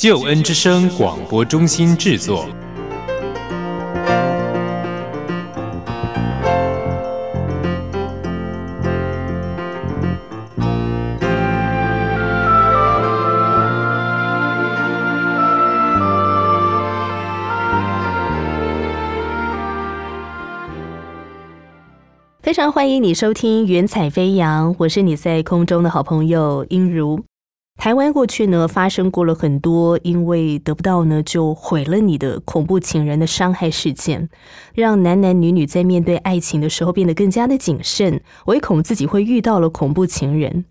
救恩之声广播中心制作。非常欢迎你收听《云彩飞扬》，我是你在空中的好朋友英如。台湾过去呢发生过了很多因为得不到呢就毁了你的恐怖情人的伤害事件，让男男女女在面对爱情的时候变得更加的谨慎，唯恐自己会遇到了恐怖情人。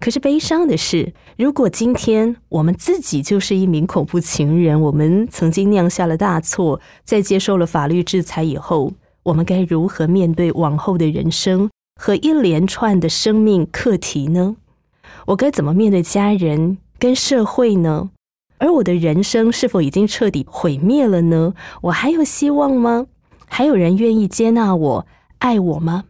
可是悲伤的是，如果今天我们自己就是一名恐怖情人，我们曾经酿下了大错，在接受了法律制裁以后。我们该如何面对往后的人生和一连串的生命课题呢？我该怎么面对家人跟社会呢？而我的人生是否已经彻底毁灭了呢？我还有希望吗？还有人愿意接纳我、爱我吗？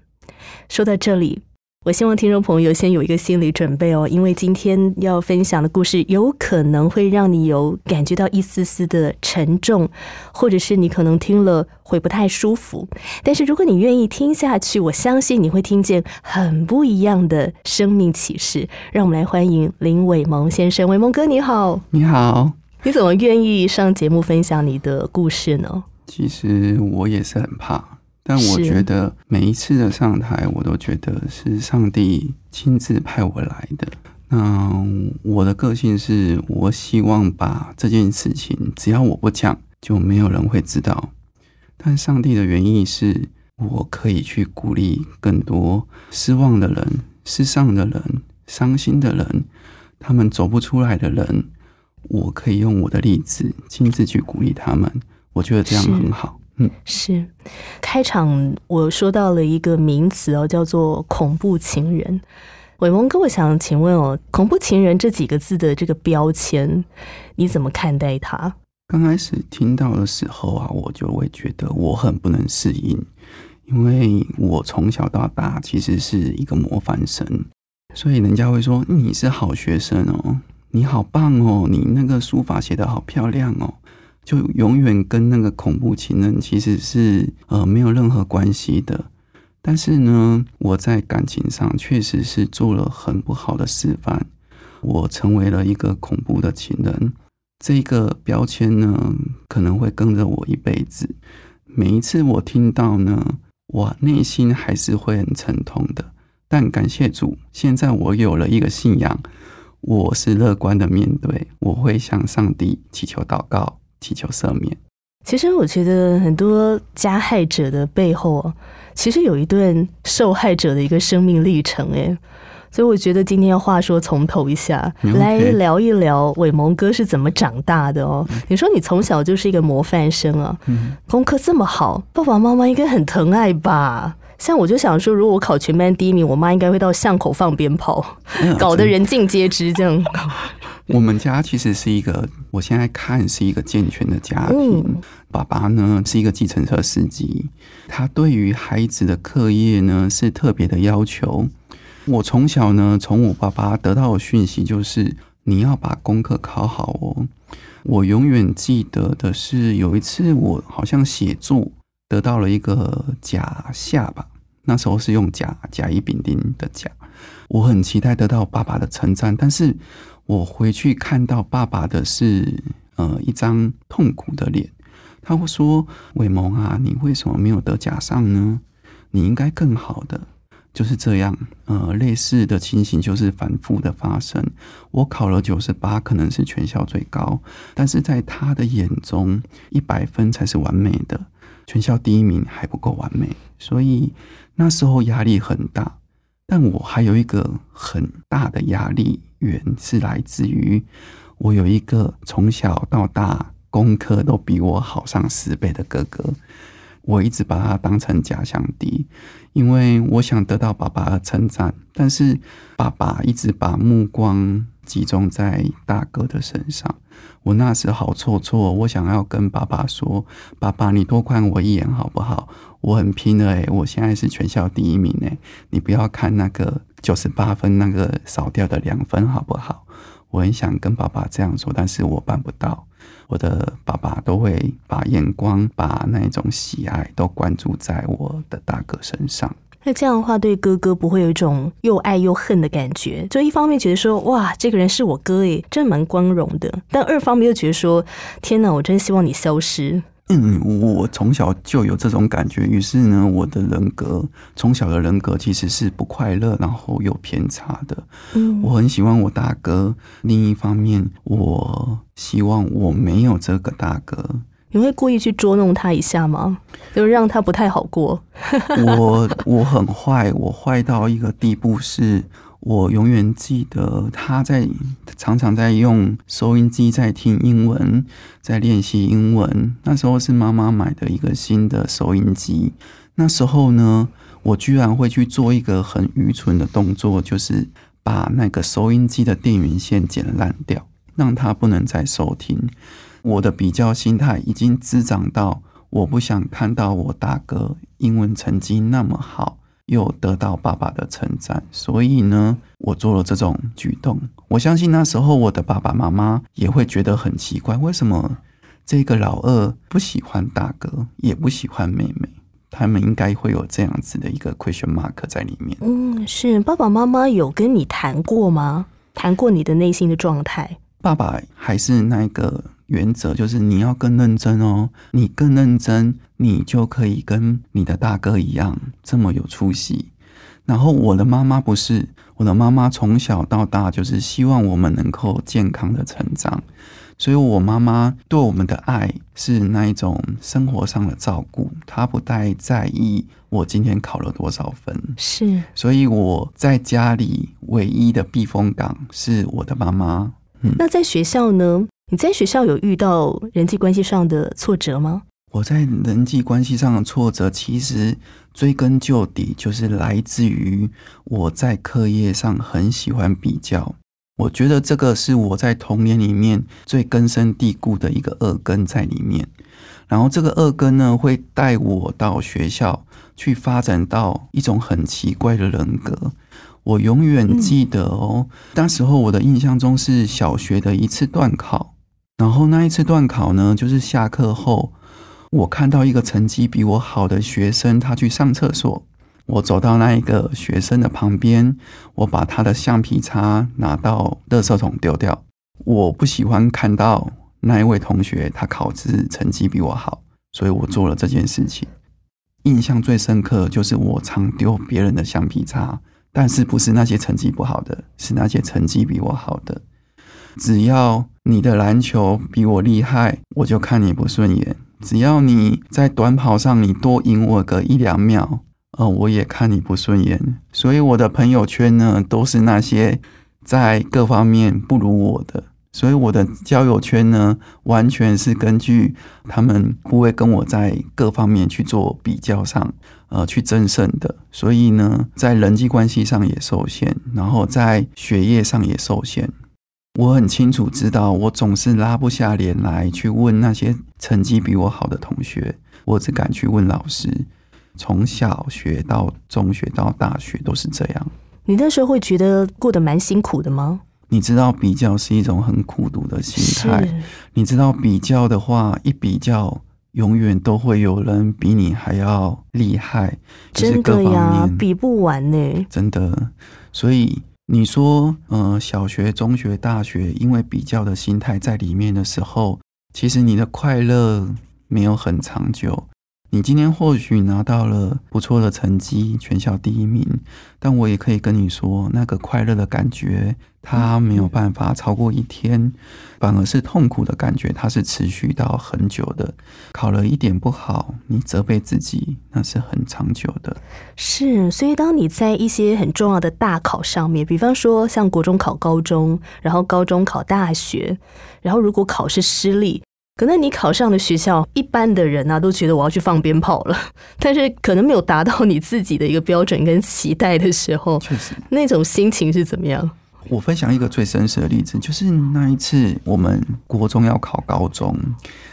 说到这里。我希望听众朋友先有一个心理准备哦，因为今天要分享的故事有可能会让你有感觉到一丝丝的沉重，或者是你可能听了会不太舒服。但是如果你愿意听下去，我相信你会听见很不一样的生命启示。让我们来欢迎林伟萌先生，伟萌哥你好，你好，你怎么愿意上节目分享你的故事呢？其实我也是很怕。但我觉得每一次的上台，我都觉得是上帝亲自派我来的。那我的个性是我希望把这件事情，只要我不讲，就没有人会知道。但上帝的原意是我可以去鼓励更多失望的人、失丧的人、伤心的人，他们走不出来的人，我可以用我的例子亲自去鼓励他们。我觉得这样很好。嗯，是开场我说到了一个名词哦，叫做恐怖情人。伟蒙哥，我想请问哦，恐怖情人这几个字的这个标签，你怎么看待它？刚开始听到的时候啊，我就会觉得我很不能适应，因为我从小到大其实是一个模范生，所以人家会说你是好学生哦，你好棒哦，你那个书法写得好漂亮哦。就永远跟那个恐怖情人其实是呃没有任何关系的，但是呢，我在感情上确实是做了很不好的示范，我成为了一个恐怖的情人，这个标签呢可能会跟着我一辈子。每一次我听到呢，我内心还是会很沉痛的。但感谢主，现在我有了一个信仰，我是乐观的面对，我会向上帝祈求祷告。祈求赦免。其实我觉得很多加害者的背后，其实有一段受害者的一个生命历程。哎，所以我觉得今天话说从头一下来聊一聊伟蒙哥是怎么长大的哦。你说你从小就是一个模范生啊，功课这么好，爸爸妈妈应该很疼爱吧？像我就想说，如果我考全班第一名，我妈应该会到巷口放鞭炮，搞得人尽皆知这样。我们家其实是一个，我现在看是一个健全的家庭。爸爸呢是一个计程车司机，他对于孩子的课业呢是特别的要求。我从小呢从我爸爸得到的讯息就是，你要把功课考好哦。我永远记得的是有一次我好像写作得到了一个假下吧，那时候是用甲甲乙丙丁的甲，我很期待得到爸爸的称赞，但是。我回去看到爸爸的是呃一张痛苦的脸，他会说：“伟萌啊，你为什么没有得甲上呢？你应该更好的。”就是这样，呃，类似的情形就是反复的发生。我考了九十八，可能是全校最高，但是在他的眼中，一百分才是完美的，全校第一名还不够完美，所以那时候压力很大。但我还有一个很大的压力源是来自于我有一个从小到大功课都比我好上十倍的哥哥，我一直把他当成假想敌，因为我想得到爸爸的称赞，但是爸爸一直把目光集中在大哥的身上。我那时好挫挫，我想要跟爸爸说：“爸爸，你多看我一眼好不好？我很拼的诶，我现在是全校第一名诶，你不要看那个九十八分那个少掉的两分好不好？”我很想跟爸爸这样说，但是我办不到。我的爸爸都会把眼光、把那种喜爱都关注在我的大哥身上。那这样的话，对哥哥不会有一种又爱又恨的感觉。就一方面觉得说，哇，这个人是我哥诶，真蛮光荣的；但二方面又觉得说，天哪，我真希望你消失。嗯，我从小就有这种感觉，于是呢，我的人格从小的人格其实是不快乐，然后有偏差的。嗯，我很喜欢我大哥，另一方面，我希望我没有这个大哥。你会故意去捉弄他一下吗？就让他不太好过。我 我很坏，我坏到一个地步是。我永远记得他在常常在用收音机在听英文，在练习英文。那时候是妈妈买的一个新的收音机。那时候呢，我居然会去做一个很愚蠢的动作，就是把那个收音机的电源线剪烂掉，让他不能再收听。我的比较心态已经滋长到，我不想看到我大哥英文成绩那么好。又得到爸爸的称赞，所以呢，我做了这种举动。我相信那时候我的爸爸妈妈也会觉得很奇怪，为什么这个老二不喜欢大哥，也不喜欢妹妹？他们应该会有这样子的一个 question mark 在里面。嗯，是爸爸妈妈有跟你谈过吗？谈过你的内心的状态？爸爸还是那个。原则就是你要更认真哦，你更认真，你就可以跟你的大哥一样这么有出息。然后我的妈妈不是，我的妈妈从小到大就是希望我们能够健康的成长，所以我妈妈对我们的爱是那一种生活上的照顾，她不太在意我今天考了多少分。是，所以我在家里唯一的避风港是我的妈妈。嗯，那在学校呢？你在学校有遇到人际关系上的挫折吗？我在人际关系上的挫折，其实追根究底就是来自于我在课业上很喜欢比较。我觉得这个是我在童年里面最根深蒂固的一个恶根在里面。然后这个恶根呢，会带我到学校去发展到一种很奇怪的人格。我永远记得哦，那时候我的印象中是小学的一次段考。然后那一次段考呢，就是下课后，我看到一个成绩比我好的学生，他去上厕所。我走到那一个学生的旁边，我把他的橡皮擦拿到垃圾桶丢掉。我不喜欢看到那一位同学他考试成绩比我好，所以我做了这件事情。印象最深刻就是我常丢别人的橡皮擦，但是不是那些成绩不好的，是那些成绩比我好的。只要你的篮球比我厉害，我就看你不顺眼；只要你在短跑上你多赢我个一两秒，呃，我也看你不顺眼。所以我的朋友圈呢，都是那些在各方面不如我的。所以我的交友圈呢，完全是根据他们不会跟我在各方面去做比较上，呃，去争胜的。所以呢，在人际关系上也受限，然后在学业上也受限。我很清楚知道，我总是拉不下脸来去问那些成绩比我好的同学，我只敢去问老师。从小学到中学到大学都是这样。你那时候会觉得过得蛮辛苦的吗？你知道比较是一种很苦读的心态。你知道比较的话，一比较，永远都会有人比你还要厉害。真的呀，比不完呢。真的，所以。你说，呃，小学、中学、大学，因为比较的心态在里面的时候，其实你的快乐没有很长久。你今天或许拿到了不错的成绩，全校第一名，但我也可以跟你说，那个快乐的感觉，它没有办法超过一天，反而是痛苦的感觉，它是持续到很久的。考了一点不好，你责备自己，那是很长久的。是，所以当你在一些很重要的大考上面，比方说像国中考高中，然后高中考大学，然后如果考试失利。可能你考上的学校，一般的人啊都觉得我要去放鞭炮了，但是可能没有达到你自己的一个标准跟期待的时候，确实那种心情是怎么样？我分享一个最真实的例子，就是那一次我们国中要考高中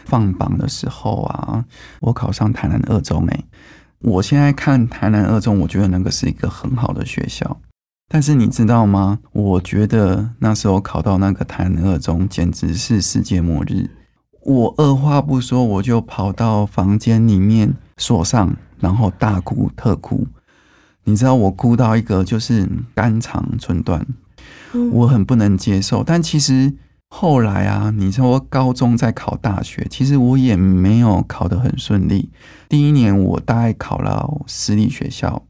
放榜的时候啊，我考上台南二中。哎，我现在看台南二中，我觉得那个是一个很好的学校，但是你知道吗？我觉得那时候考到那个台南二中，简直是世界末日。我二话不说，我就跑到房间里面锁上，然后大哭特哭。你知道我哭到一个就是肝肠寸断，我很不能接受。但其实后来啊，你说高中在考大学，其实我也没有考得很顺利。第一年我大概考了私立学校，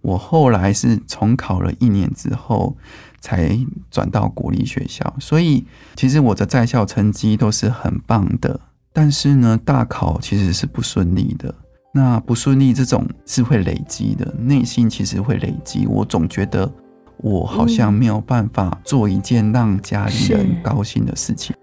我后来是重考了一年之后。才转到国立学校，所以其实我的在校成绩都是很棒的。但是呢，大考其实是不顺利的。那不顺利这种是会累积的，内心其实会累积。我总觉得我好像没有办法做一件让家里人高兴的事情。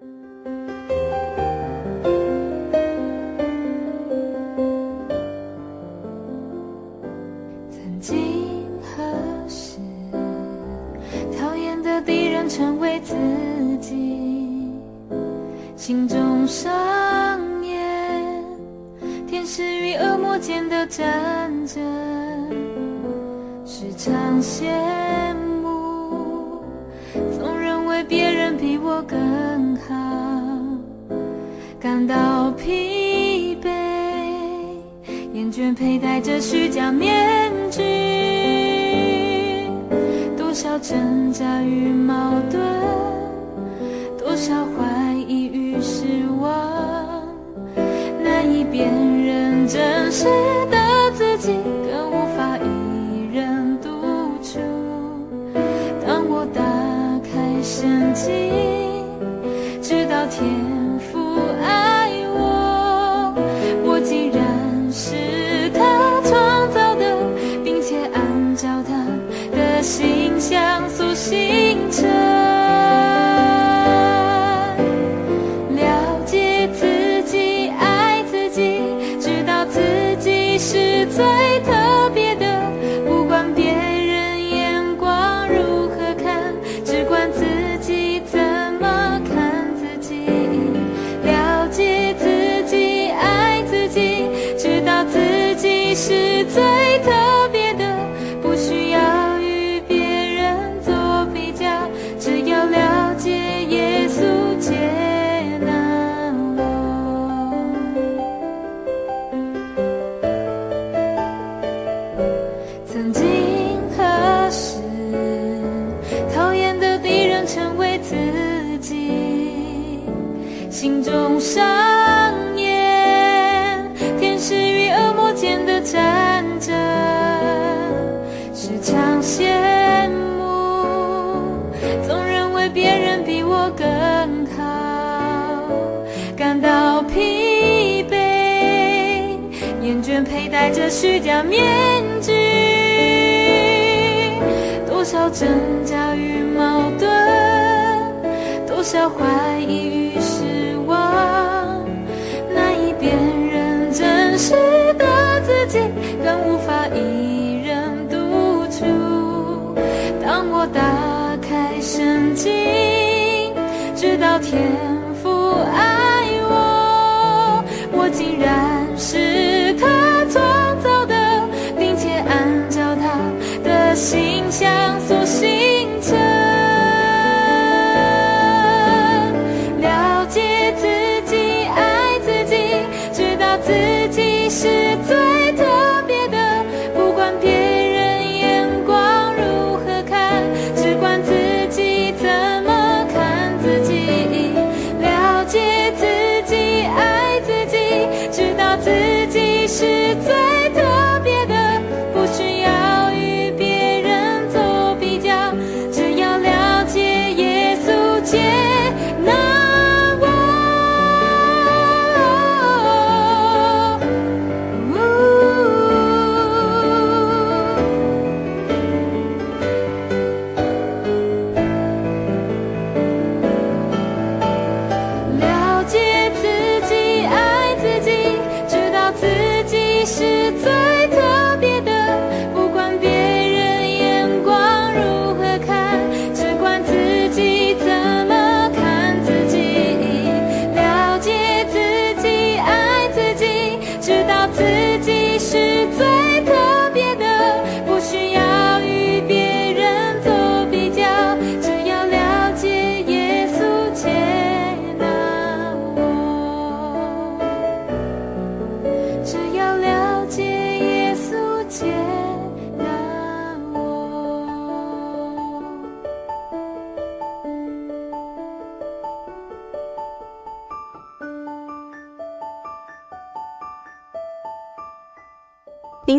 心中上演天使与恶魔间的战争时常羡慕总认为别人比我更好。感到疲惫厌倦佩戴着虚假面具多少挣扎与矛盾多少怀疑与真实的自己，更无法一人独处。当我打开神经，直到天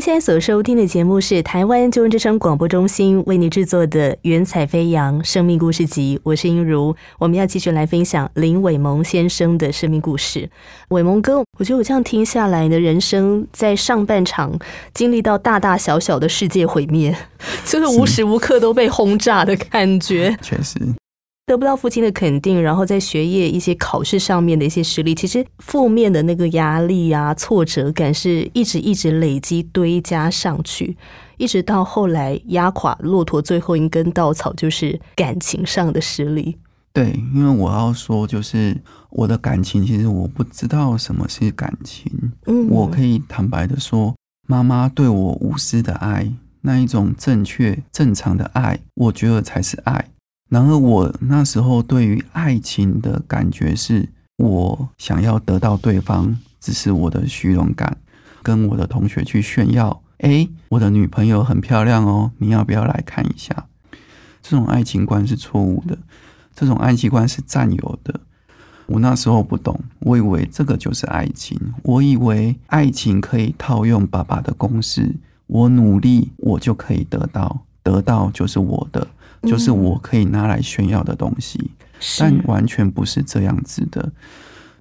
现在所收听的节目是台湾救援之声广播中心为你制作的《云彩飞扬生命故事集》，我是英如。我们要继续来分享林伟蒙先生的生命故事。伟蒙哥，我觉得我这样听下来的人生，在上半场经历到大大小小的世界毁灭，就是无时无刻都被轰炸的感觉。确实。得不到父亲的肯定，然后在学业一些考试上面的一些失利，其实负面的那个压力啊、挫折感是一直一直累积堆加上去，一直到后来压垮骆驼最后一根稻草，就是感情上的失利。对，因为我要说，就是我的感情，其实我不知道什么是感情。嗯，我可以坦白的说，妈妈对我无私的爱，那一种正确正常的爱，我觉得才是爱。然而，我那时候对于爱情的感觉是，我想要得到对方，只是我的虚荣感，跟我的同学去炫耀。哎，我的女朋友很漂亮哦，你要不要来看一下？这种爱情观是错误的，这种爱情观是占有的。我那时候不懂，我以为这个就是爱情，我以为爱情可以套用爸爸的公式，我努力，我就可以得到，得到就是我的。就是我可以拿来炫耀的东西，但完全不是这样子的。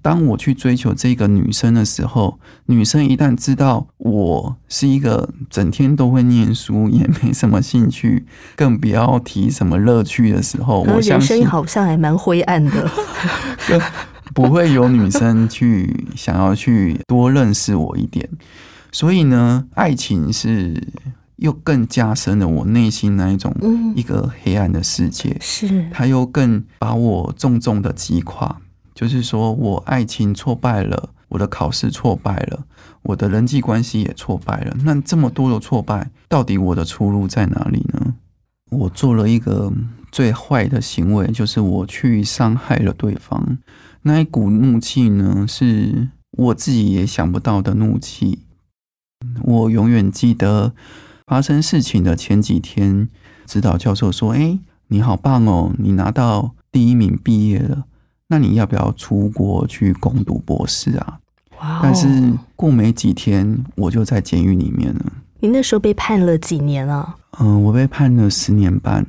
当我去追求这个女生的时候，女生一旦知道我是一个整天都会念书，也没什么兴趣，更不要提什么乐趣的时候，我相信好像还蛮灰暗的，不会有女生去想要去多认识我一点。所以呢，爱情是。又更加深了我内心那一种一个黑暗的世界，是他又更把我重重的击垮。就是说我爱情挫败了，我的考试挫败了，我的人际关系也挫败了。那这么多的挫败，到底我的出路在哪里呢？我做了一个最坏的行为，就是我去伤害了对方。那一股怒气呢，是我自己也想不到的怒气。我永远记得。发生事情的前几天，指导教授说：“哎，你好棒哦，你拿到第一名毕业了，那你要不要出国去攻读博士啊？”哇！但是过没几天，我就在监狱里面了。你那时候被判了几年啊？嗯，我被判了十年半。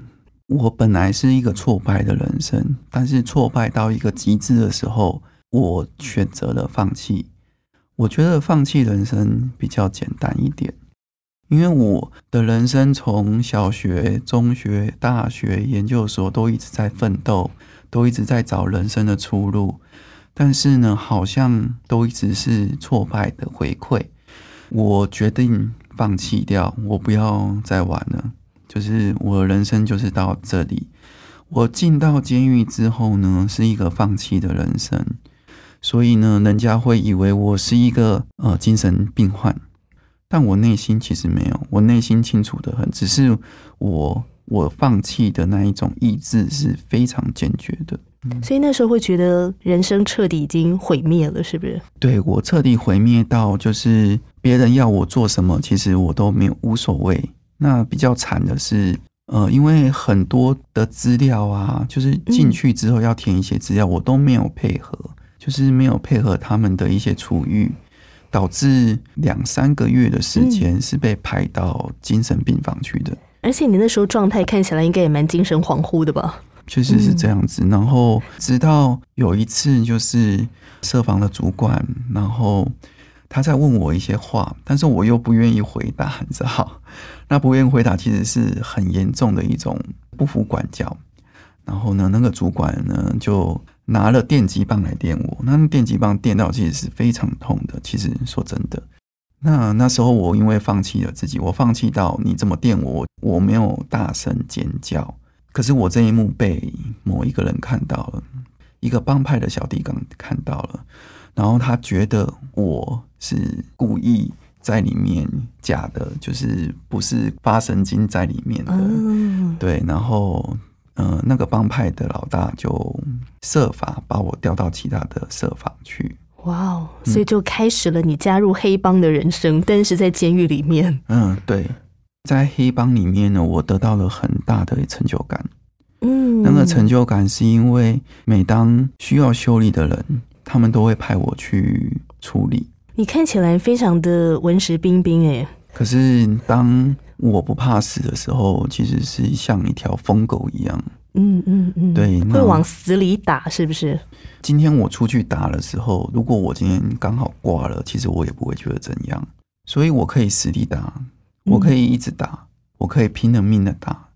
我本来是一个挫败的人生，但是挫败到一个极致的时候，我选择了放弃。我觉得放弃人生比较简单一点。因为我的人生从小学、中学、大学、研究所都一直在奋斗，都一直在找人生的出路，但是呢，好像都一直是挫败的回馈。我决定放弃掉，我不要再玩了。就是我的人生就是到这里。我进到监狱之后呢，是一个放弃的人生，所以呢，人家会以为我是一个呃精神病患。但我内心其实没有，我内心清楚的很，只是我我放弃的那一种意志是非常坚决的。所以那时候会觉得人生彻底已经毁灭了，是不是？对我彻底毁灭到就是别人要我做什么，其实我都没有无所谓。那比较惨的是，呃，因为很多的资料啊，就是进去之后要填一些资料，我都没有配合，就是没有配合他们的一些处遇。导致两三个月的时间是被排到精神病房去的，而且你那时候状态看起来应该也蛮精神恍惚的吧？确实是这样子。然后直到有一次，就是设防的主管，然后他在问我一些话，但是我又不愿意回答，你知道？那不愿意回答其实是很严重的一种不服管教。然后呢，那个主管呢就。拿了电击棒来电我，那电击棒电到其实是非常痛的。其实说真的，那那时候我因为放弃了自己，我放弃到你这么电我，我没有大声尖叫。可是我这一幕被某一个人看到了，一个帮派的小弟刚看到了，然后他觉得我是故意在里面假的，就是不是发神经在里面的，对，然后。嗯，那个帮派的老大就设法把我调到其他的设法去。哇哦！所以就开始了你加入黑帮的人生，但是在监狱里面。嗯，对，在黑帮里面呢，我得到了很大的成就感。嗯，那个成就感是因为每当需要修理的人，他们都会派我去处理。你看起来非常的文质彬彬，哎。可是当我不怕死的时候，其实是像一条疯狗一样。嗯嗯嗯，对那会往死里打，是不是？今天我出去打的时候，如果我今天刚好挂了，其实我也不会觉得怎样，所以我可以死地打，我可以一直打，我可以拼了命的打。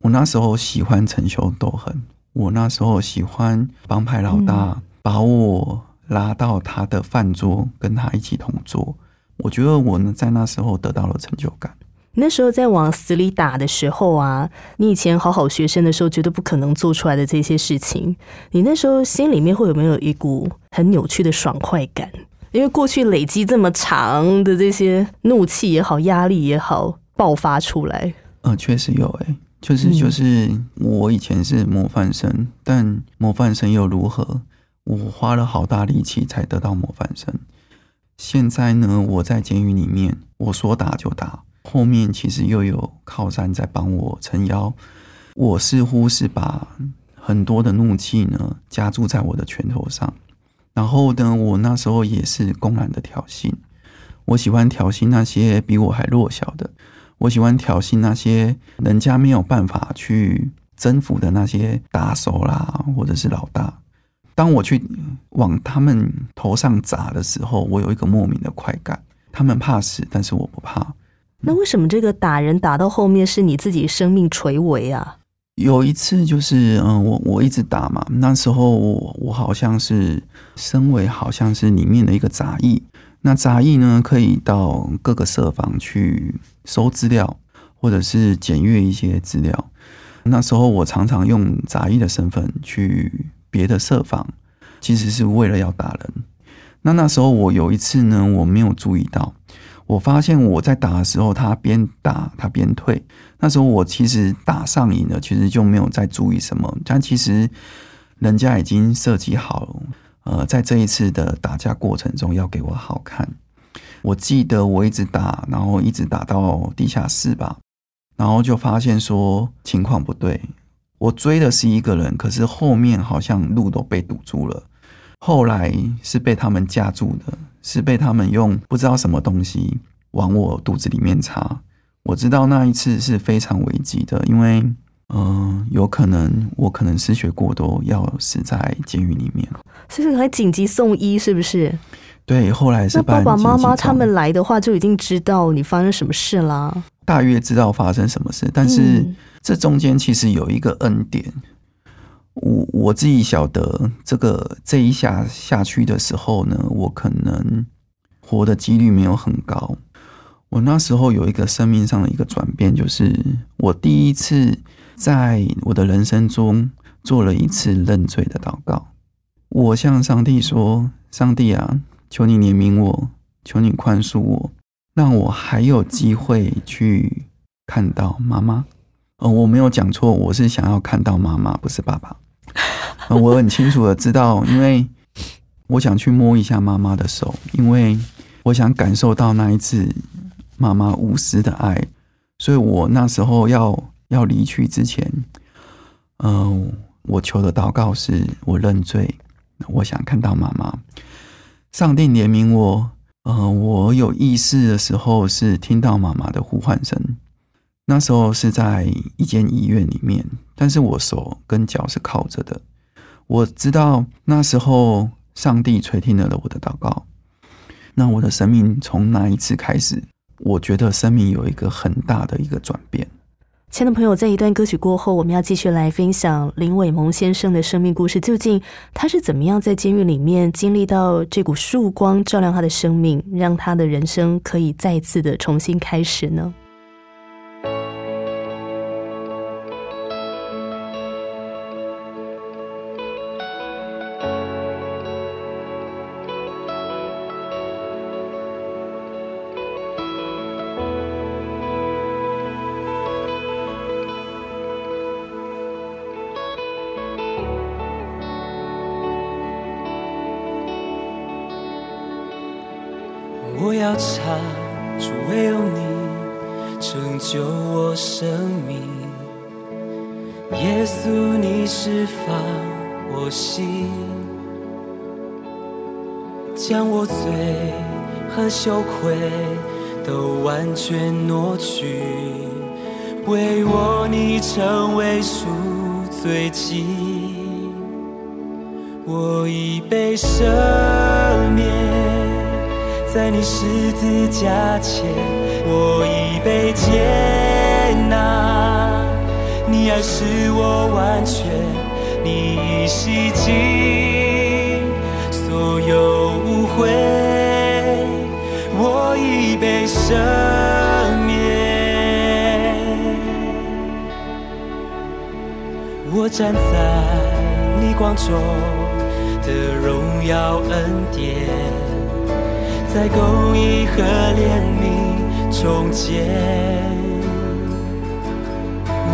我那时候喜欢陈修斗狠，我那时候喜欢帮派老大把我拉到他的饭桌，跟他一起同桌。我觉得我呢在那时候得到了成就感。那时候在往死里打的时候啊，你以前好好学生的时候，绝对不可能做出来的这些事情，你那时候心里面会有没有一股很扭曲的爽快感？因为过去累积这么长的这些怒气也好，压力也好，爆发出来。呃，确实有诶、就是就是我以前是模范生，但模范生又如何？我花了好大力气才得到模范生。现在呢，我在监狱里面，我说打就打，后面其实又有靠山在帮我撑腰。我似乎是把很多的怒气呢加注在我的拳头上，然后呢，我那时候也是公然的挑衅。我喜欢挑衅那些比我还弱小的，我喜欢挑衅那些人家没有办法去征服的那些打手啦，或者是老大。当我去往他们头上砸的时候，我有一个莫名的快感。他们怕死，但是我不怕。那为什么这个打人打到后面是你自己生命垂危啊？有一次就是，嗯，我我一直打嘛，那时候我我好像是身为好像是里面的一个杂役，那杂役呢可以到各个社房去收资料，或者是检阅一些资料。那时候我常常用杂役的身份去别的社房，其实是为了要打人。那那时候我有一次呢，我没有注意到，我发现我在打的时候，他边打他边退。那时候我其实打上瘾了，其实就没有再注意什么。但其实人家已经设计好了，呃，在这一次的打架过程中要给我好看。我记得我一直打，然后一直打到地下室吧，然后就发现说情况不对。我追的是一个人，可是后面好像路都被堵住了。后来是被他们架住的，是被他们用不知道什么东西往我肚子里面插。我知道那一次是非常危急的，因为嗯、呃有可能我可能失血过多，要死在监狱里面。所以还紧急送医，是不是？对，后来是爸爸妈妈他们来的话，就已经知道你发生什么事啦。大约知道发生什么事，但是嗯这中间其实有一个恩典。我我自己晓得，这个这一下下去的时候呢，我可能活的几率没有很高。我那时候有一个生命上的一个转变，就是我第一次在我的人生中做了一次认罪的祷告。我向上帝说：“上帝啊，求你怜悯我，求你宽恕我，让我还有机会去看到妈妈。呃，我没有讲错，我是想要看到妈妈，不是爸爸。我很清楚的知道，因为我想去摸一下妈妈的手，因为我想感受到那一次妈妈无私的爱，所以我那时候要要离去之前，嗯、我求的祷告是我认罪，我想看到妈妈。上帝怜悯我，呃，我有意识的时候是听到妈妈的呼唤声，那时候是在一间医院里面，但是我手跟脚是靠着的。我知道那时候上帝垂听了我的祷告，那我的生命从那一次开始，我觉得生命有一个很大的一个转变。亲爱的朋友，在一段歌曲过后，我们要继续来分享林伟萌先生的生命故事。究竟他是怎么样在监狱里面经历到这股曙光照亮他的生命，让他的人生可以再次的重新开始呢？羞愧都完全挪去，为我你成为赎罪祭，我已被赦免，在你十字架前，我已被接纳，你爱使我完全，你已洗净所有误会，我已被赦免。我站在逆光中的荣耀恩典，在公义和怜悯中间。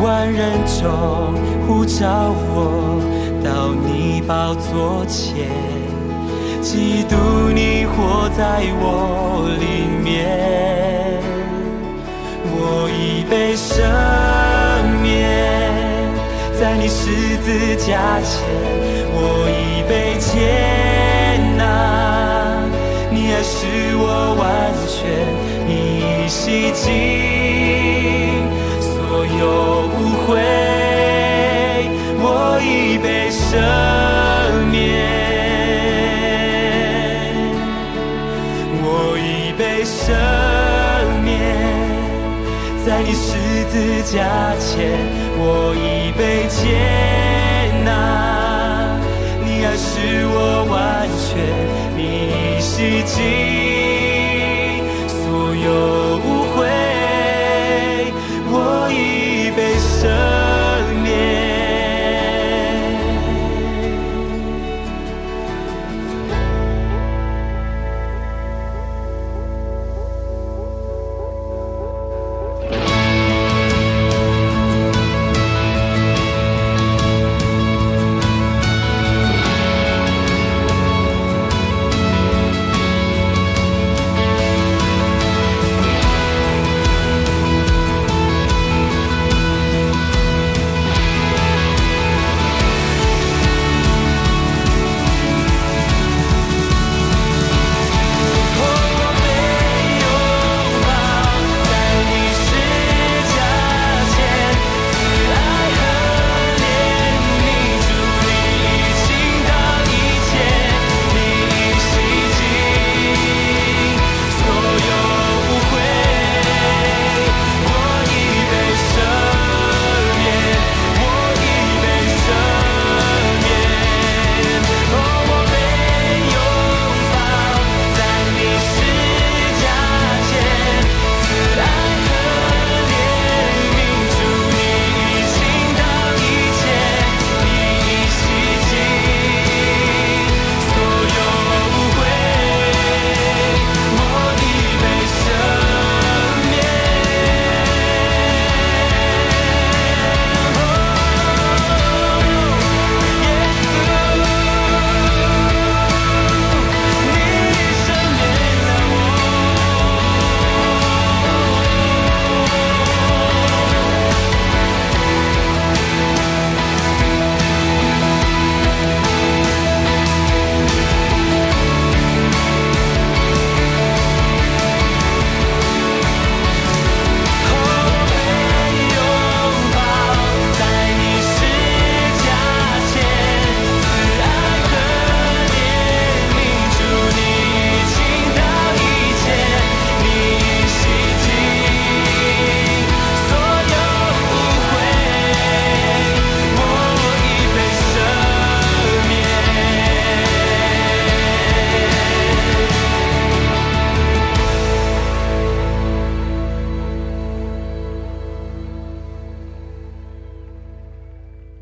万人中呼召我到你宝座前，基督你活在我里我已被赦免，在你十字架前，我已被接纳，你爱使我完全，你已洗净所有误会，我已被赦你十字架前，我已被接纳，你爱使我完全，你已洗净所有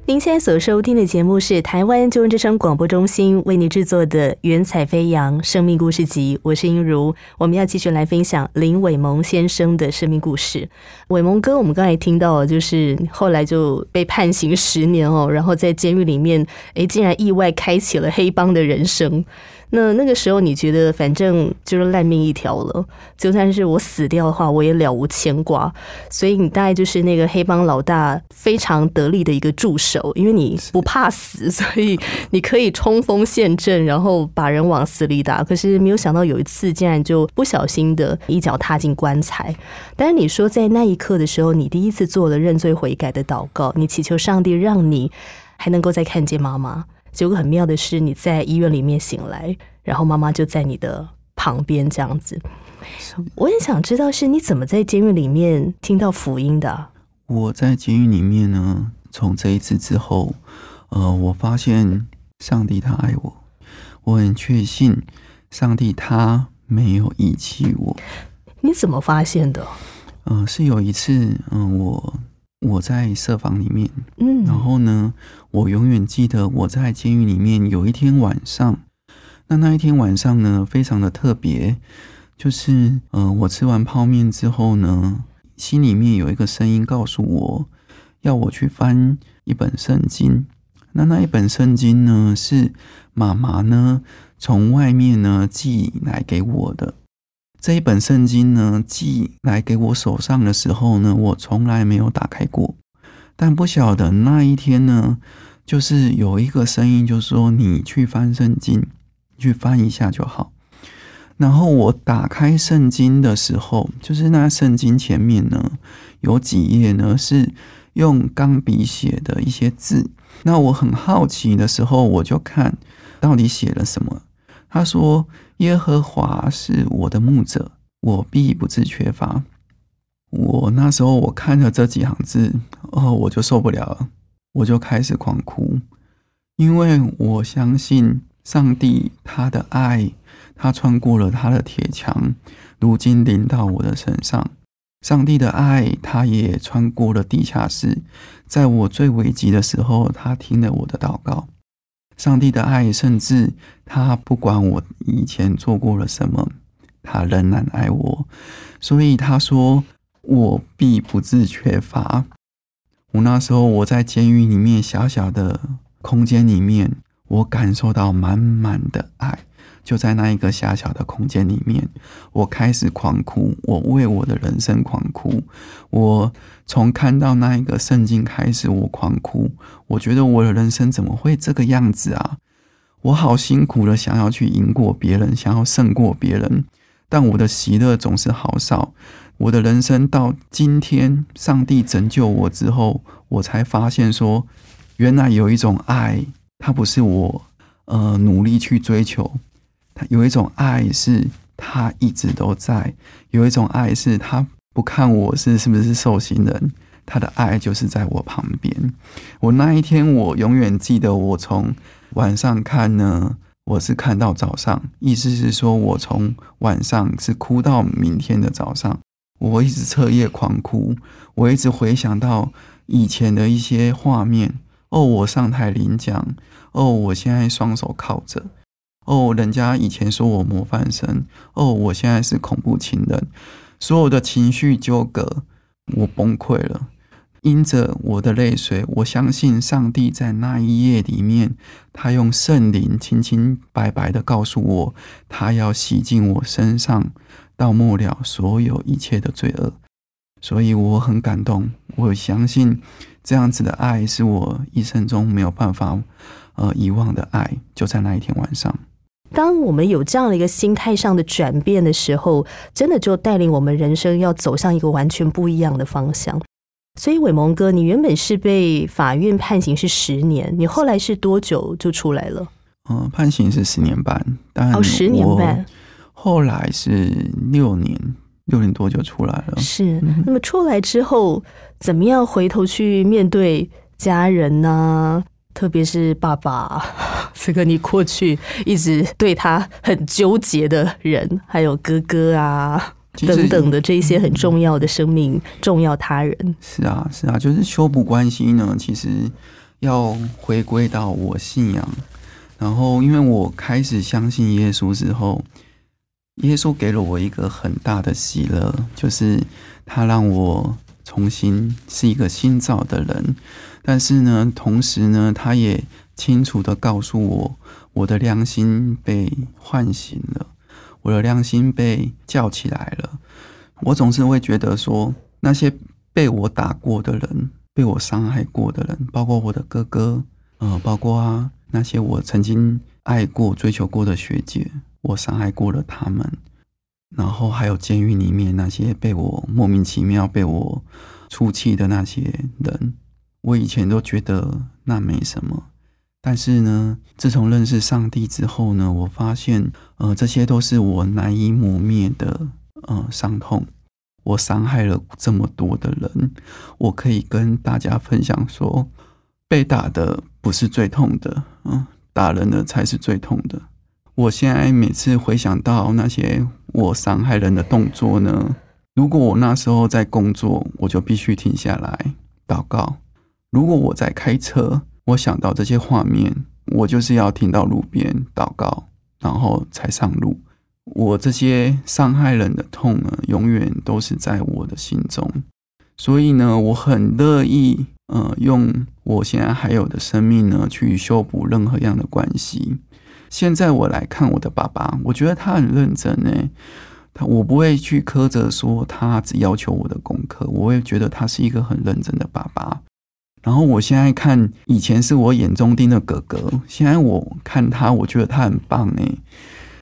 您现在所收听的节目是台湾就问之声广播中心为你制作的《云彩飞扬生命故事集》，我是英如。我们要继续来分享林伟蒙先生的生命故事。伟蒙哥，我们刚才听到，就是后来就被判刑十年哦，然后在监狱里面，诶，竟然意外开启了黑帮的人生。那那个时候你觉得反正就是烂命一条了，就算是我死掉的话，我也了无牵挂。所以你大概就是那个黑帮老大非常得力的一个助手，因为你不怕死，所以你可以冲锋陷阵，然后把人往死里打。可是没有想到有一次竟然就不小心的一脚踏进棺材。但是你说在那一刻的时候，你第一次做了认罪悔改的祷告，你祈求上帝让你还能够再看见妈妈。结果很妙的是，你在医院里面醒来，然后妈妈就在你的旁边这样子。我很想知道是你怎么在监狱里面听到福音的啊？我在监狱里面呢，从这一次之后，呃，我发现上帝他爱我，我很确信上帝他没有遗弃我。你怎么发现的？嗯、是有一次，嗯、我我在社房里面，嗯，然后呢，我永远记得我在监狱里面有一天晚上，那那一天晚上呢，非常的特别，就是嗯、呃我吃完泡面之后呢，心里面有一个声音告诉我，要我去翻一本圣经。那那一本圣经呢，是妈妈呢从外面呢寄来给我的。这一本圣经呢寄来给我手上的时候呢，我从来没有打开过。但不晓得那一天呢，就是有一个声音，就说你去翻圣经，去翻一下就好。然后我打开圣经的时候，就是那圣经前面呢有几页呢是用钢笔写的一些字。那我很好奇的时候，我就看到底写了什么。他说：“耶和华是我的牧者，我必不致缺乏。”我那时候我看了这几行字，哦，我就受不了了，我就开始狂哭，因为我相信上帝他的爱，他穿过了他的铁墙，如今临到我的身上。上帝的爱，他也穿过了地下室，在我最危急的时候，他听了我的祷告。上帝的爱，甚至他不管我以前做过了什么，他仍然爱我。所以他说：“我必不致缺乏。”我那时候我在监狱里面小小的空间里面，我感受到满满的爱。就在那一个狭小的空间里面，我开始狂哭，我为我的人生狂哭。我从看到那一个圣经开始，我狂哭。我觉得我的人生怎么会这个样子啊？我好辛苦的想要去赢过别人，想要胜过别人，但我的喜乐总是好少。我的人生到今天，上帝拯救我之后，我才发现说，原来有一种爱，它不是我呃努力去追求。它有一种爱是它一直都在，有一种爱是它不看我是是不是受刑人，他的爱就是在我旁边。我那一天我永远记得，我从晚上看呢，我是看到早上，意思是说我从晚上是哭到明天的早上，我一直彻夜狂哭，我一直回想到以前的一些画面。哦，我上台领奖，哦，我现在双手靠着。哦，人家以前说我模范生，哦，我现在是恐怖情人，所有的情绪纠葛，我崩溃了。因着我的泪水，我相信上帝在那一夜里面，他用圣灵清清白白的告诉我，他要洗净我身上到末了所有一切的罪恶。所以我很感动，我相信这样子的爱是我一生中没有办法呃遗忘的爱，就在那一天晚上。当我们有这样的一个心态上的转变的时候，真的就带领我们人生要走向一个完全不一样的方向。所以伟蒙哥，你原本是被法院判刑是十年，你后来是多久就出来了？嗯、判刑是十年半，但哦，十年半后来是六年，六年多就出来了。是。那么出来之后，怎么样回头去面对家人呢、特别是爸爸，这个你过去一直对他很纠结的人，还有哥哥啊等等的这些很重要的生命、重要他人。是啊，是啊，就是修补关系呢，其实要回归到我信仰。然后，因为我开始相信耶稣之后，耶稣给了我一个很大的喜乐，就是他让我重新是一个新造的人。但是呢，同时呢，他也清楚的告诉我，我的良心被唤醒了，我的良心被叫起来了。我总是会觉得说，那些被我打过的人，被我伤害过的人，包括我的哥哥，呃，包括啊那些我曾经爱过、追求过的学姐，我伤害过了他们。然后还有监狱里面那些被我莫名其妙被我出气的那些人，我以前都觉得那没什么，但是呢，自从认识上帝之后呢，我发现，呃，这些都是我难以磨灭的，呃，伤痛。我伤害了这么多的人，我可以跟大家分享说，被打的不是最痛的，嗯，打人的才是最痛的。我现在每次回想到那些我伤害人的动作呢，如果我那时候在工作，我就必须停下来祷告；如果我在开车，我想到这些画面，我就是要停到路边祷告，然后才上路。我这些伤害人的痛呢，永远都是在我的心中。所以呢，我很乐意，呃，用我现在还有的生命呢，去修补任何样的关系。现在我来看我的爸爸，我觉得他很认真诶，他我不会去苛责说他只要求我的功课，我会觉得他是一个很认真的爸爸。然后我现在看以前是我眼中钉的哥哥，现在我看他，我觉得他很棒诶。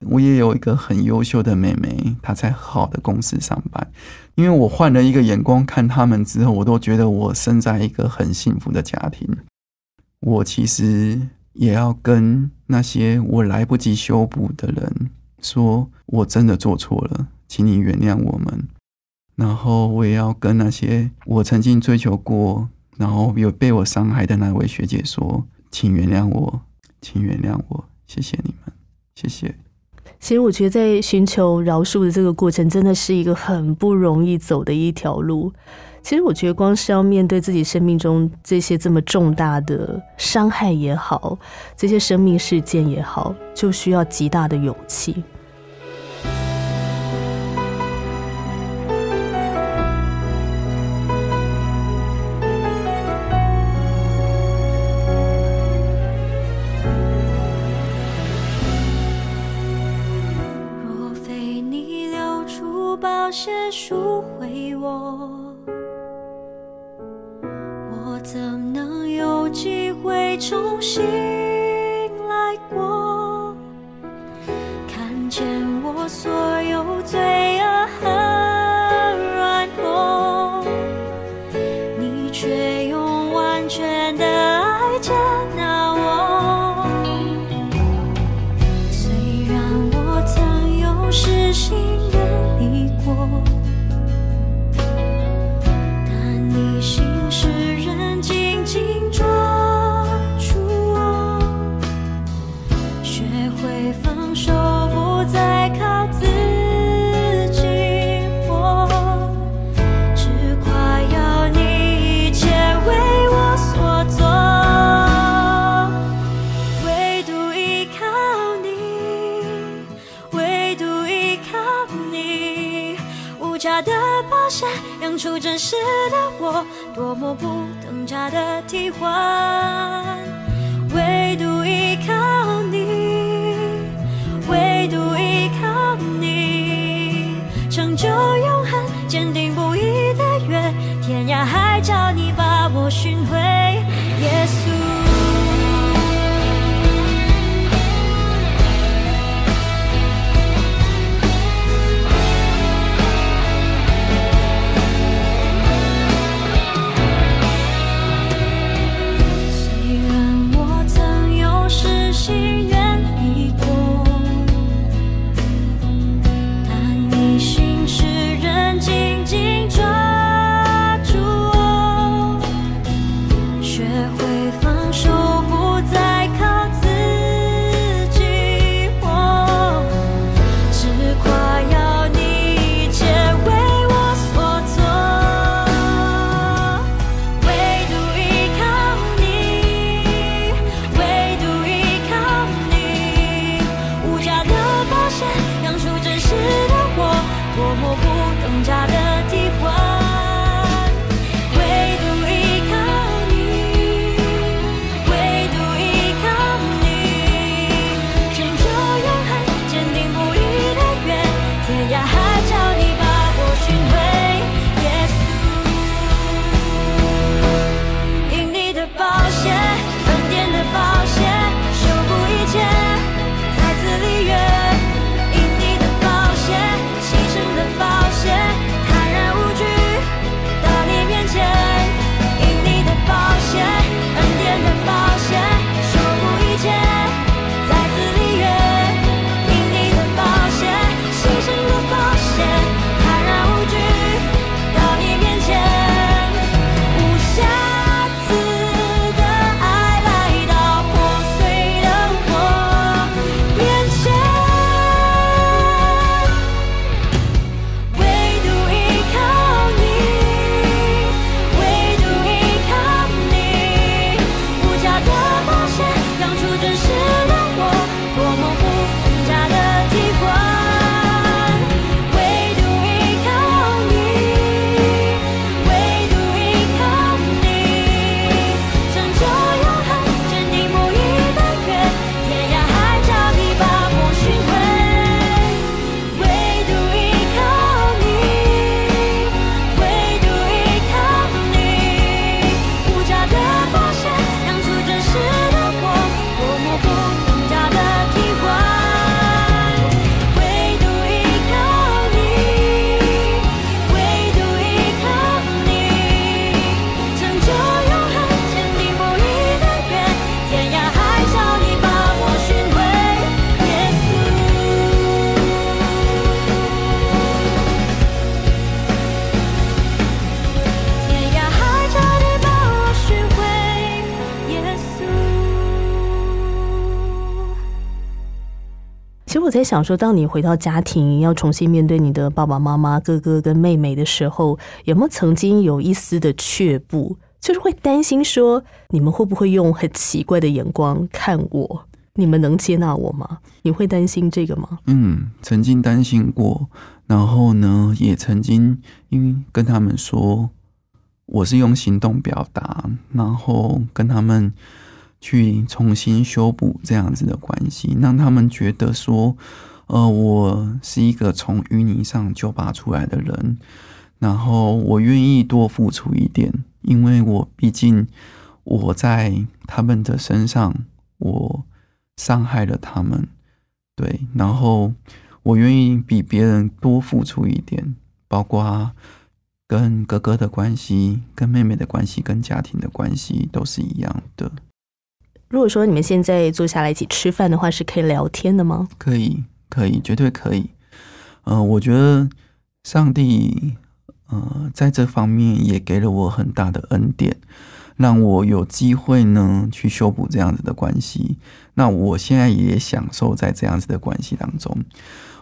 我也有一个很优秀的妹妹，她在好的公司上班。因为我换了一个眼光看他们之后，我都觉得我生在一个很幸福的家庭。我其实。也要跟那些我来不及修补的人说，我真的做错了，请你原谅我们。然后我也要跟那些我曾经追求过，然后有被我伤害的那位学姐说，请原谅我，请原谅我，谢谢你们，谢谢。其实我觉得，在寻求饶恕的这个过程，真的是一个很不容易走的一条路。其实我觉得，光是要面对自己生命中这些这么重大的伤害也好，这些生命事件也好，就需要极大的勇气。重新来过？看见我所是的我，多么不等价的替换。唯独依靠你，唯独依靠你，成就永恒，坚定不移的约，天涯海角你把我寻回，耶稣。想说，当你回到家庭，要重新面对你的爸爸妈妈、哥哥跟妹妹的时候，有没有曾经有一丝的却步？就是会担心说，你们会不会用很奇怪的眼光看我？你们能接纳我吗？你会担心这个吗？嗯，曾经担心过，然后呢，也曾经因为跟他们说我是用行动表达，然后跟他们去重新修补这样子的关系，让他们觉得说，呃，我是一个从淤泥上救拔出来的人，然后我愿意多付出一点，因为我毕竟我在他们的身上，我伤害了他们。对，然后我愿意比别人多付出一点，包括跟哥哥的关系、跟妹妹的关系、跟家庭的关系都是一样的。如果说你们现在坐下来一起吃饭的话，是可以聊天的吗？可以，可以，绝对可以。呃，我觉得上帝，呃，在这方面也给了我很大的恩典，让我有机会呢去修补这样子的关系。那我现在也享受在这样子的关系当中。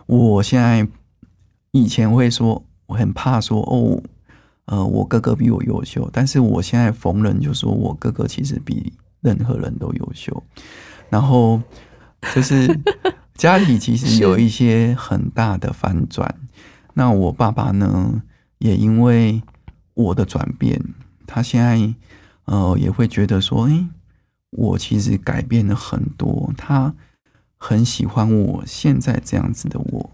我现在以前会说，我很怕说哦，呃，我哥哥比我优秀，但是我现在逢人就说我哥哥其实比任何人都优秀。然后就是 家里其实有一些很大的反转。那我爸爸呢，也因为我的转变，他现在呃也会觉得说，诶，我其实改变了很多，他很喜欢我现在这样子的我。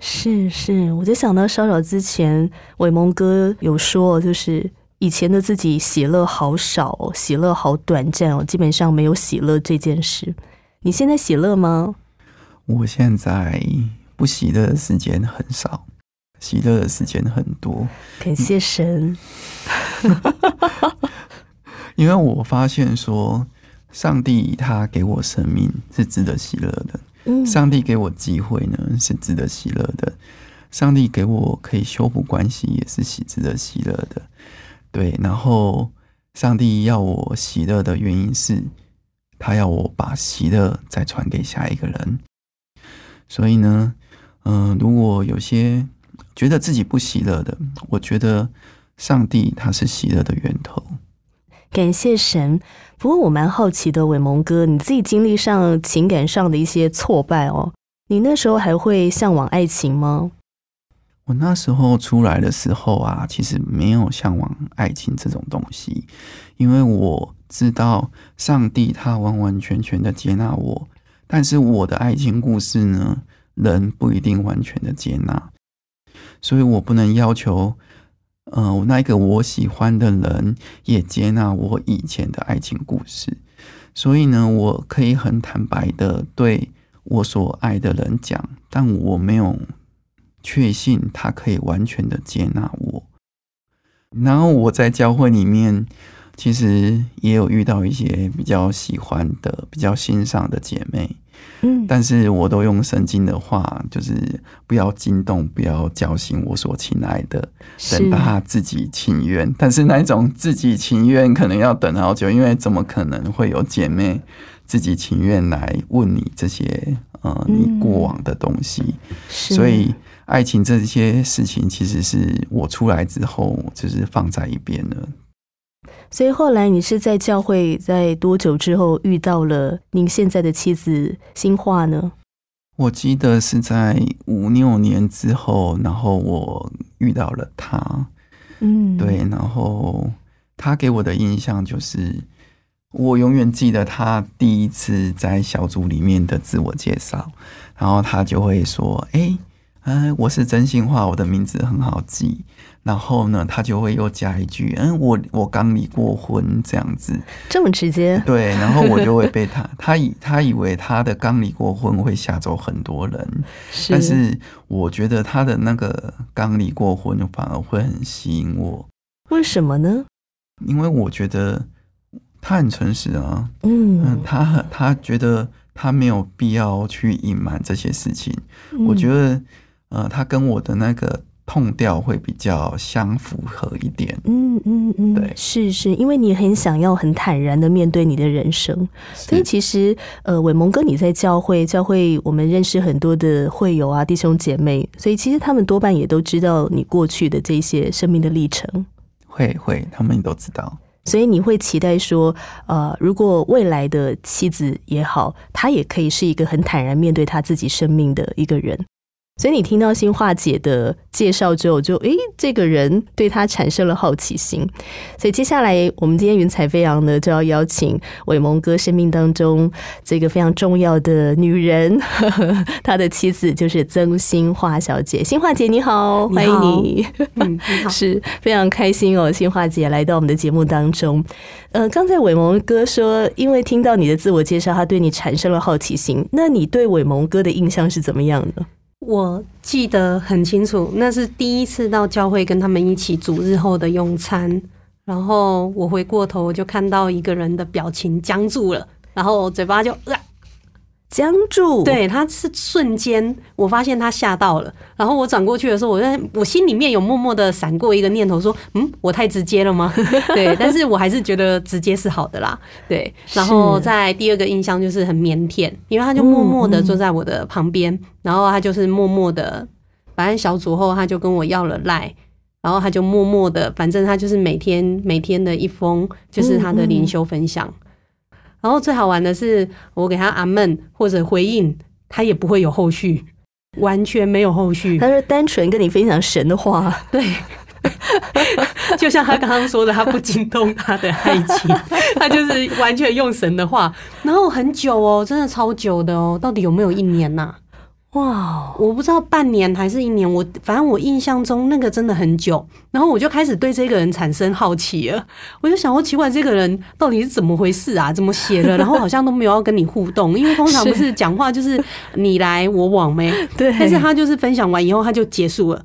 是是，我就想到稍早之前伟蒙哥有说，就是以前的自己喜乐好少，喜乐好短暂哦，基本上没有喜乐这件事。你现在喜乐吗？我现在不喜乐的时间很少，喜乐的时间很多。感谢神。因为我发现说，上帝他给我生命是值得喜乐的，嗯上帝给我机会呢是值得喜乐的，上帝给我可以修补关系也是喜值得喜乐的，对。然后上帝要我喜乐的原因是，他要我把喜乐再传给下一个人。所以呢，嗯、如果有些觉得自己不喜乐的，我觉得上帝他是喜乐的源头。感谢神。不过我蛮好奇的，伟蒙哥，你自己经历上情感上的一些挫败哦，你那时候还会向往爱情吗？我那时候出来的时候啊，其实没有向往爱情这种东西，因为我知道上帝他完完全全的接纳我，但是我的爱情故事呢，人不一定完全的接纳，所以我不能要求，呃，那个我喜欢的人也接纳我以前的爱情故事，所以呢，我可以很坦白的对我所爱的人讲，但我没有确信他可以完全的接纳我。然后我在教会里面，其实也有遇到一些比较喜欢的、比较欣赏的姐妹，嗯，但是我都用圣经的话，就是不要惊动，不要叫醒我所亲爱的，是等他自己情愿。但是那一种自己情愿，可能要等好久，因为怎么可能会有姐妹自己情愿来问你这些呃你过往的东西？是所以爱情这些事情，其实是我出来之后，就是放在一边了。所以后来你是在教会在多久之后遇到了您现在的妻子新化呢？我记得是在五六年之后，然后我遇到了他，嗯，对，然后他给我的印象就是，我永远记得他第一次在小组里面的自我介绍，然后他就会说：“哎、哎，我是真心话，我的名字很好记。”然后呢，他就会又加一句：“嗯，我我刚离过婚，这样子。”这么直接，对，然后我就会被他，他以他以为他的刚离过婚会吓走很多人，是。但是我觉得他的那个刚离过婚反而会很吸引我，为什么呢？因为我觉得他很诚实啊，嗯。嗯，，他很他觉得他没有必要去隐瞒这些事情，我觉得得呃，他跟我的那个痛调会比较相符合一点。嗯嗯嗯，对是是，因为你很想要很坦然的面对你的人生，所以其实呃，伟蒙哥你在教会，教会我们认识很多的会友啊、弟兄姐妹，所以其实他们多半也都知道你过去的这些生命的历程。会会，他们都知道。所以你会期待说，呃，如果未来的妻子也好，她也可以是一个很坦然面对她自己生命的一个人。所以你听到新化姐的介绍之后，就诶，这个人对她产生了好奇心。所以接下来我们今天云彩飞扬呢，就要邀请伟蒙哥生命当中这个非常重要的女人，呵呵他的妻子就是曾新化小姐。新化姐你好，欢迎你。嗯，你好。是非常开心哦，新化姐来到我们的节目当中。呃，刚才伟蒙哥说，因为听到你的自我介绍，他对你产生了好奇心。那你对伟蒙哥的印象是怎么样的？我记得很清楚，那是第一次到教会跟他们一起煮日后的用餐，然后我回过头我就看到一个人的表情僵住了，然后嘴巴就，僵住，，对，他是瞬间，我发现他吓到了，然后我转过去的时候，我在我心里面有默默的闪过一个念头，说，嗯，我太直接了吗？对，但是我还是觉得直接是好的啦，对。然后在第二个印象就是很腼腆，因为他就默默的坐在我的旁边，然后他就是默默的，反正小组后他就跟我要了赖。然后他就默默的，反正他就是每天每天的一封，就是他的灵修分享。然后最好玩的是，我给他阿闷或者回应，他也不会有后续，完全没有后续。他是单纯跟你分享神的话，对，就像他刚刚说的，他不惊动他的爱情，他就是完全用神的话。然后很久哦，真的超久的哦，到底有没有一年呐、哇，我不知道半年还是一年，我反正我印象中那个真的很久，然后我就开始对这个人产生好奇了，我就想，我奇怪这个人到底是怎么回事啊？怎么写的？然后好像都没有要跟你互动，因为通常不是讲话就是你来我往没，对但是他就是分享完以后他就结束了。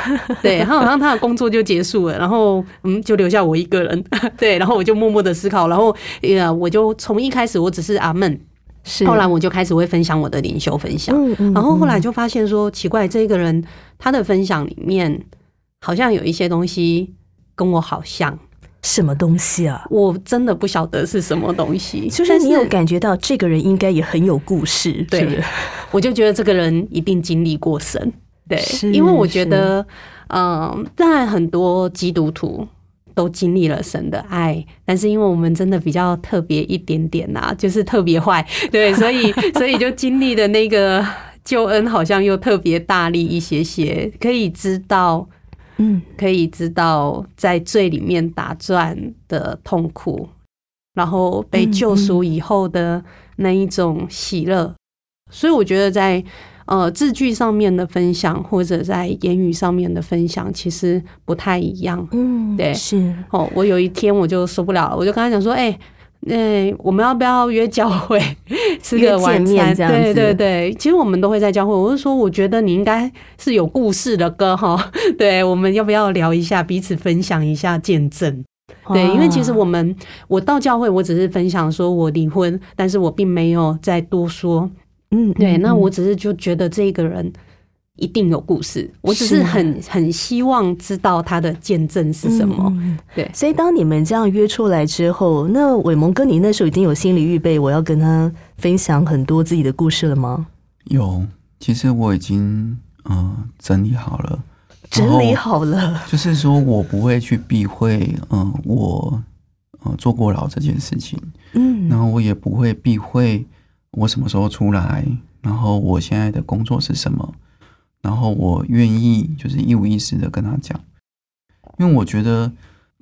对他好像他的工作就结束了，然后嗯，就留下我一个人。对，然后我就默默的思考，然后呃，我就从一开始我只是阿闷，是。后来我就开始会分享我的灵修分享，嗯嗯然后后来就发现说，奇怪，这个人他的分享里面好像有一些东西跟我好像，什么东西啊？我真的不晓得是什么东西，就是你有感觉到这个人应该也很有故事，对我就觉得这个人一定经历过神，对，因为我觉得，嗯，当然很多基督徒。都经历了神的爱，但是因为我们真的比较特别一点点呐、就是特别坏，对，所以 所以就经历的那个救恩好像又特别大力一些些，可以知道，嗯，可以知道在罪里面打转的痛苦，然后被救赎以后的那一种喜乐。所以我觉得在呃字句上面的分享，或者在言语上面的分享，其实不太一样。嗯，对是哦，我有一天我就受不了了，我就跟他讲说，哎、那、我们要不要约教会 吃约个晚餐？对对对，其实我们都会在教会。我就说，我觉得你应该是有故事的歌哈。对，我们要不要聊一下，彼此分享一下见证？对，因为其实我们我到教会，我只是分享说我离婚，但是我并没有再多说。嗯，对，嗯嗯那我只是就觉得这个人一定有故事，我只是是。很很希望知道他的见证是什么。嗯嗯对。所以当你们这样约出来之后，那伟蒙哥，你那时候已经有心理预备，我要跟他分享很多自己的故事了吗？有，其实我已经嗯、呃整理好了，整理好了，就是说我不会去避讳，嗯、我呃坐过牢这件事情，嗯。然后我也不会避讳我什么时候出来，然后我现在的工作是什么，然后我愿意就是一五一十的跟他讲，因为我觉得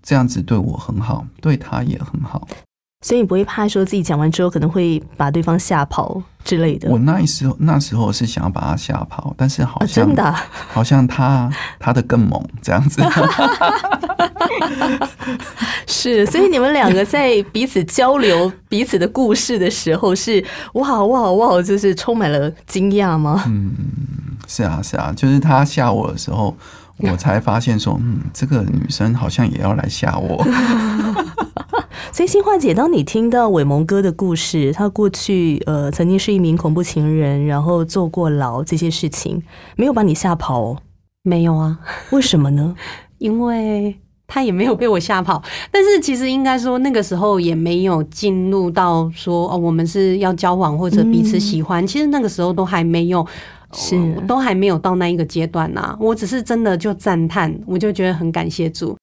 这样子对我很好，对他也很好。所以你不会怕说自己讲完之后可能会把对方吓跑之类的我那时候那时候是想要把他吓跑，但是好啊？像、真的啊、好像他他的更猛这样子。是，所以你们两个在彼此交流彼此的故事的时候是哇哇哇，就是充满了惊讶吗？嗯是啊是啊，就是他吓我的时候，我才发现说，嗯，这个女生好像也要来吓我。所以新化姐，当你听到伟蒙哥的故事，他过去呃曾经是一名恐怖情人，然后坐过牢这些事情，没有把你吓跑哦。没有啊，为什么呢？因为他也没有被我吓跑。但是其实应该说，那个时候也没有进入到说哦，我们是要交往或者彼此喜欢。其实那个时候都还没有。是呃都还没有到那一个阶段呐、我只是真的就赞叹，我就觉得很感谢主。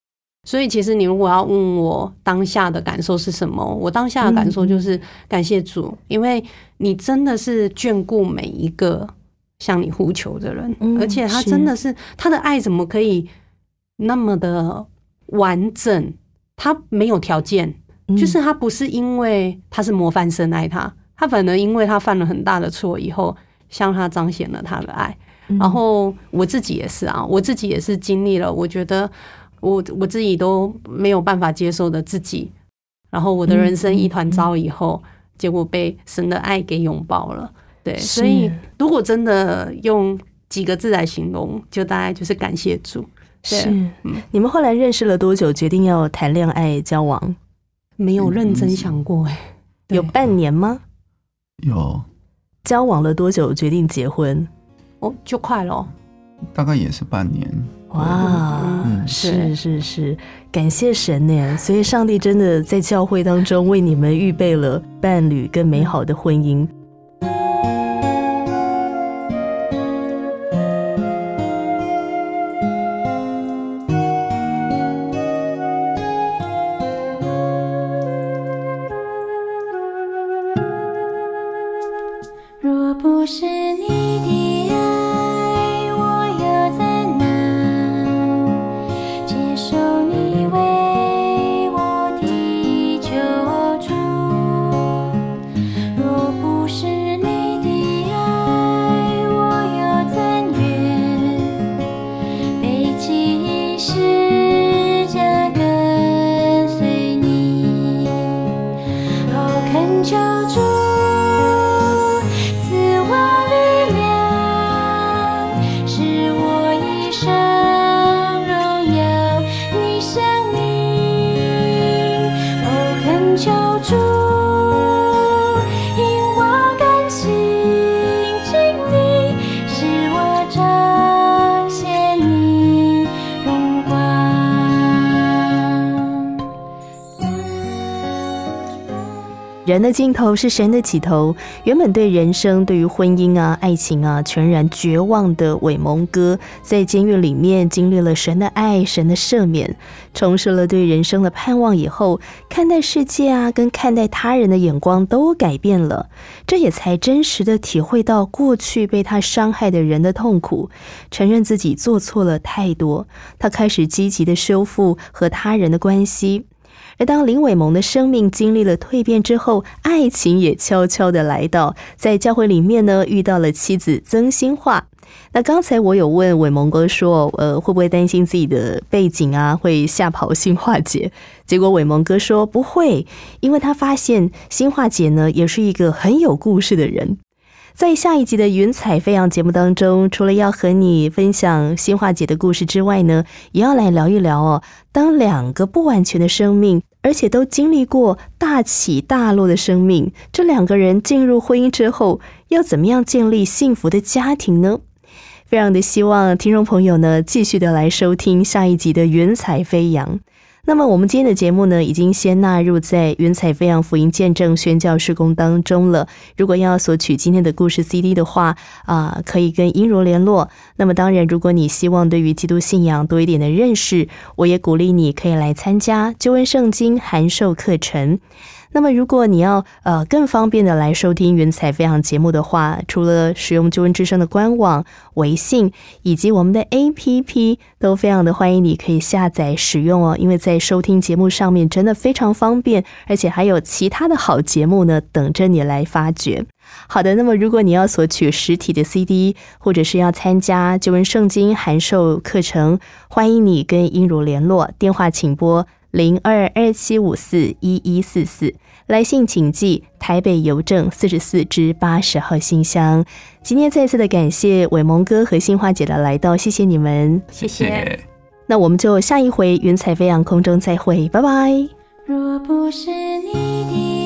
所以其实你如果要问我当下的感受是什么，我当下的感受就是感谢主，因为你真的是眷顾每一个向你呼求的人，嗯而且他真的是他的爱怎么可以那么的完整？他没有条件，嗯就是他不是因为他是模范生爱他，他反而因为他犯了很大的错以后，向他彰显了他的爱。嗯然后我自己也是啊，我自己也是经历了，我觉得我我自己都没有办法接受的自己，然后我的人生一团糟以后，结果被神的爱给拥抱了。对，所以如果真的用几个字来形容，就大概就是感谢主。对是嗯你们后来认识了多久？决定要谈恋爱交往？没有认真想过哎、对有半年吗？有交往了多久？决定结婚？哦，就快了哦。大概也是半年。哇，嗯是是是，感谢神呢！所以上帝真的在教会当中为你们预备了伴侣跟美好的婚姻。人的尽头是神的起头。原本对人生、对于婚姻啊、爱情啊全然绝望的韦蒙哥，在监狱里面经历了神的爱、神的赦免，重拾了对人生的盼望以后，看待世界啊，跟看待他人的眼光都改变了。这也才真实的体会到过去被他伤害的人的痛苦，承认自己做错了太多。他开始积极的修复和他人的关系。而当林伟萌的生命经历了蜕变之后，爱情也悄悄的来到，在教会里面呢，遇到了妻子曾心化。那刚才我有问伟萌哥说，呃，会不会担心自己的背景啊会吓跑新化姐？结果伟萌哥说不会，因为他发现新化姐呢也是一个很有故事的人。在下一集的《云彩飞扬》节目当中，除了要和你分享新化姐的故事之外呢，也要来聊一聊哦，当两个不完全的生命，而且都经历过大起大落的生命，这两个人进入婚姻之后，要怎么样建立幸福的家庭呢？非常的希望听众朋友呢，继续的来收听下一集的《云彩飞扬》。那么我们今天的节目呢，已经先纳入在云彩飞扬福音见证宣教施工当中了。如果要索取今天的故事 CD 的话，啊、可以跟英柔联络。那么当然，如果你希望对于基督信仰多一点的认识，我也鼓励你可以来参加救恩圣经函授课程。那么，如果你要呃更方便的来收听云彩飞扬节目的话，除了使用救恩之声的官网、微信以及我们的 APP，都非常的欢迎你可以下载使用哦。因为在收听节目上面真的非常方便，而且还有其他的好节目呢等着你来发掘。好的，那么如果你要索取实体的 CD，或者是要参加救恩圣经函授课程，欢迎你跟英如联络，电话请拨零二二七五四一一四四，来信请寄台北邮政四十四至八十号信箱。今天再次的感谢伟萌哥和杏花姐的来到，谢谢你们。谢谢。那我们就下一回云彩飞扬空中再会，拜拜。若不是你的